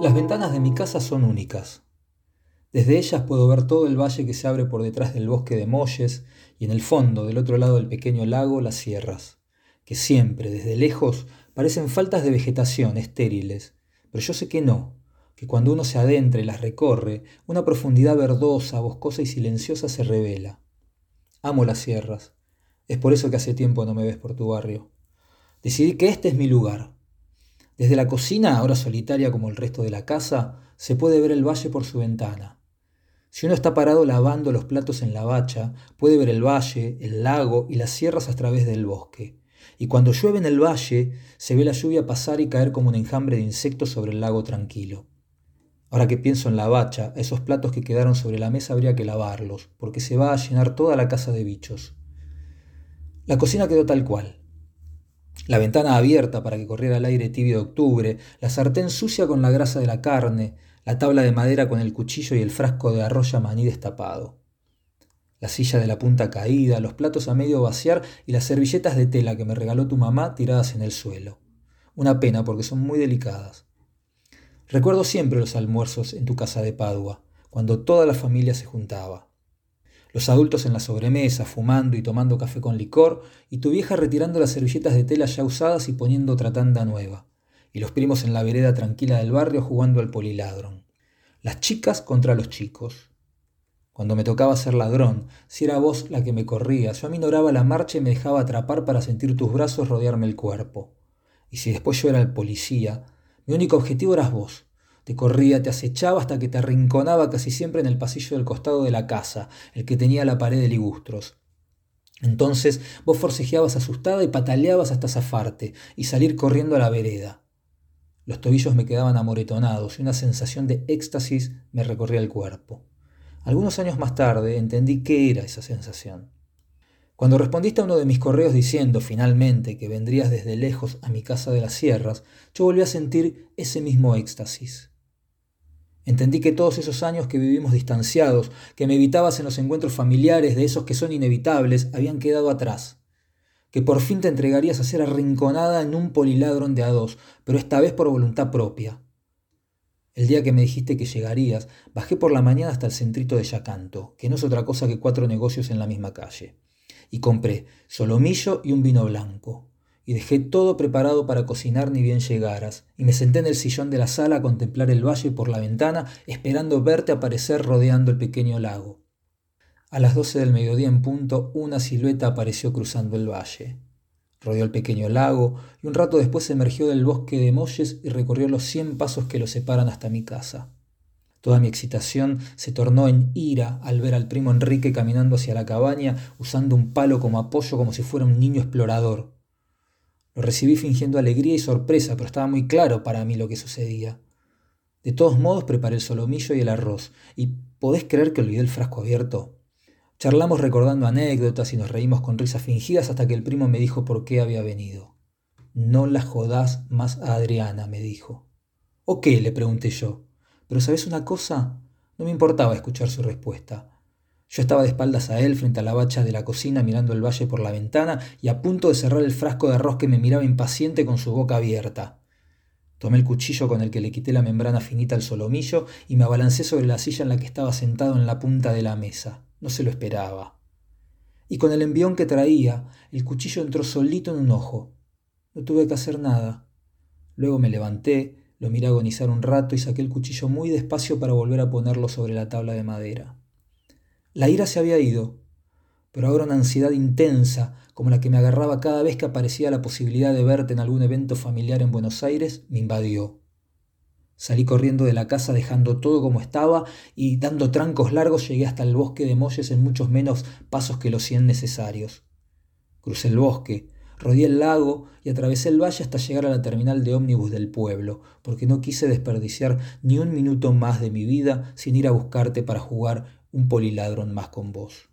Las ventanas de mi casa son únicas. Desde ellas puedo ver todo el valle que se abre por detrás del bosque de Molles y en el fondo, del otro lado del pequeño lago, las sierras, que siempre, desde lejos, parecen faltas de vegetación, estériles, pero yo sé que no, que cuando uno se adentra y las recorre, una profundidad verdosa, boscosa y silenciosa se revela. Amo las sierras. Es por eso que hace tiempo no me ves por tu barrio. Decidí que este es mi lugar, desde la cocina, ahora solitaria como el resto de la casa, se puede ver el valle por su ventana. Si uno está parado lavando los platos en la bacha, puede ver el valle, el lago y las sierras a través del bosque. Y cuando llueve en el valle, se ve la lluvia pasar y caer como un enjambre de insectos sobre el lago tranquilo. Ahora que pienso en la bacha, esos platos que quedaron sobre la mesa habría que lavarlos, porque se va a llenar toda la casa de bichos. La cocina quedó tal cual la ventana abierta para que corriera el aire tibio de octubre, la sartén sucia con la grasa de la carne, la tabla de madera con el cuchillo y el frasco de arroz maní destapado. La silla de la punta caída, los platos a medio vaciar y las servilletas de tela que me regaló tu mamá tiradas en el suelo. Una pena porque son muy delicadas. Recuerdo siempre los almuerzos en tu casa de Padua, cuando toda la familia se juntaba los adultos en la sobremesa, fumando y tomando café con licor, y tu vieja retirando las servilletas de tela ya usadas y poniendo otra tanda nueva, y los primos en la vereda tranquila del barrio jugando al poliladron. Las chicas contra los chicos. Cuando me tocaba ser ladrón, si era vos la que me corría, yo aminoraba la marcha y me dejaba atrapar para sentir tus brazos rodearme el cuerpo. Y si después yo era el policía, mi único objetivo eras vos, te corría, te acechaba hasta que te arrinconaba casi siempre en el pasillo del costado de la casa, el que tenía la pared de ligustros. Entonces vos forcejeabas asustada y pataleabas hasta zafarte y salir corriendo a la vereda. Los tobillos me quedaban amoretonados y una sensación de éxtasis me recorría el cuerpo. Algunos años más tarde entendí qué era esa sensación. Cuando respondiste a uno de mis correos diciendo finalmente que vendrías desde lejos a mi casa de las sierras, yo volví a sentir ese mismo éxtasis. Entendí que todos esos años que vivimos distanciados, que me evitabas en los encuentros familiares de esos que son inevitables, habían quedado atrás. Que por fin te entregarías a ser arrinconada en un poliladrón de a dos, pero esta vez por voluntad propia. El día que me dijiste que llegarías, bajé por la mañana hasta el centrito de Yacanto, que no es otra cosa que cuatro negocios en la misma calle, y compré solomillo y un vino blanco y dejé todo preparado para cocinar ni bien llegaras, y me senté en el sillón de la sala a contemplar el valle por la ventana, esperando verte aparecer rodeando el pequeño lago. A las doce del mediodía en punto, una silueta apareció cruzando el valle. Rodeó el pequeño lago y un rato después emergió del bosque de molles y recorrió los cien pasos que lo separan hasta mi casa. Toda mi excitación se tornó en ira al ver al primo Enrique caminando hacia la cabaña usando un palo como apoyo como si fuera un niño explorador. Lo recibí fingiendo alegría y sorpresa, pero estaba muy claro para mí lo que sucedía. De todos modos preparé el solomillo y el arroz, y ¿podés creer que olvidé el frasco abierto? Charlamos recordando anécdotas y nos reímos con risas fingidas hasta que el primo me dijo por qué había venido. No la jodás más a Adriana, me dijo. ¿O qué? le pregunté yo. Pero ¿sabes una cosa? No me importaba escuchar su respuesta. Yo estaba de espaldas a él frente a la bacha de la cocina mirando el valle por la ventana y a punto de cerrar el frasco de arroz que me miraba impaciente con su boca abierta. Tomé el cuchillo con el que le quité la membrana finita al solomillo y me abalancé sobre la silla en la que estaba sentado en la punta de la mesa. No se lo esperaba. Y con el envión que traía, el cuchillo entró solito en un ojo. No tuve que hacer nada. Luego me levanté, lo miré agonizar un rato y saqué el cuchillo muy despacio para volver a ponerlo sobre la tabla de madera. La ira se había ido, pero ahora una ansiedad intensa, como la que me agarraba cada vez que aparecía la posibilidad de verte en algún evento familiar en Buenos Aires, me invadió. Salí corriendo de la casa dejando todo como estaba y dando trancos largos llegué hasta el bosque de Molles en muchos menos pasos que los cien necesarios. Crucé el bosque, rodeé el lago y atravesé el valle hasta llegar a la terminal de ómnibus del pueblo, porque no quise desperdiciar ni un minuto más de mi vida sin ir a buscarte para jugar un poliladrón más con vos.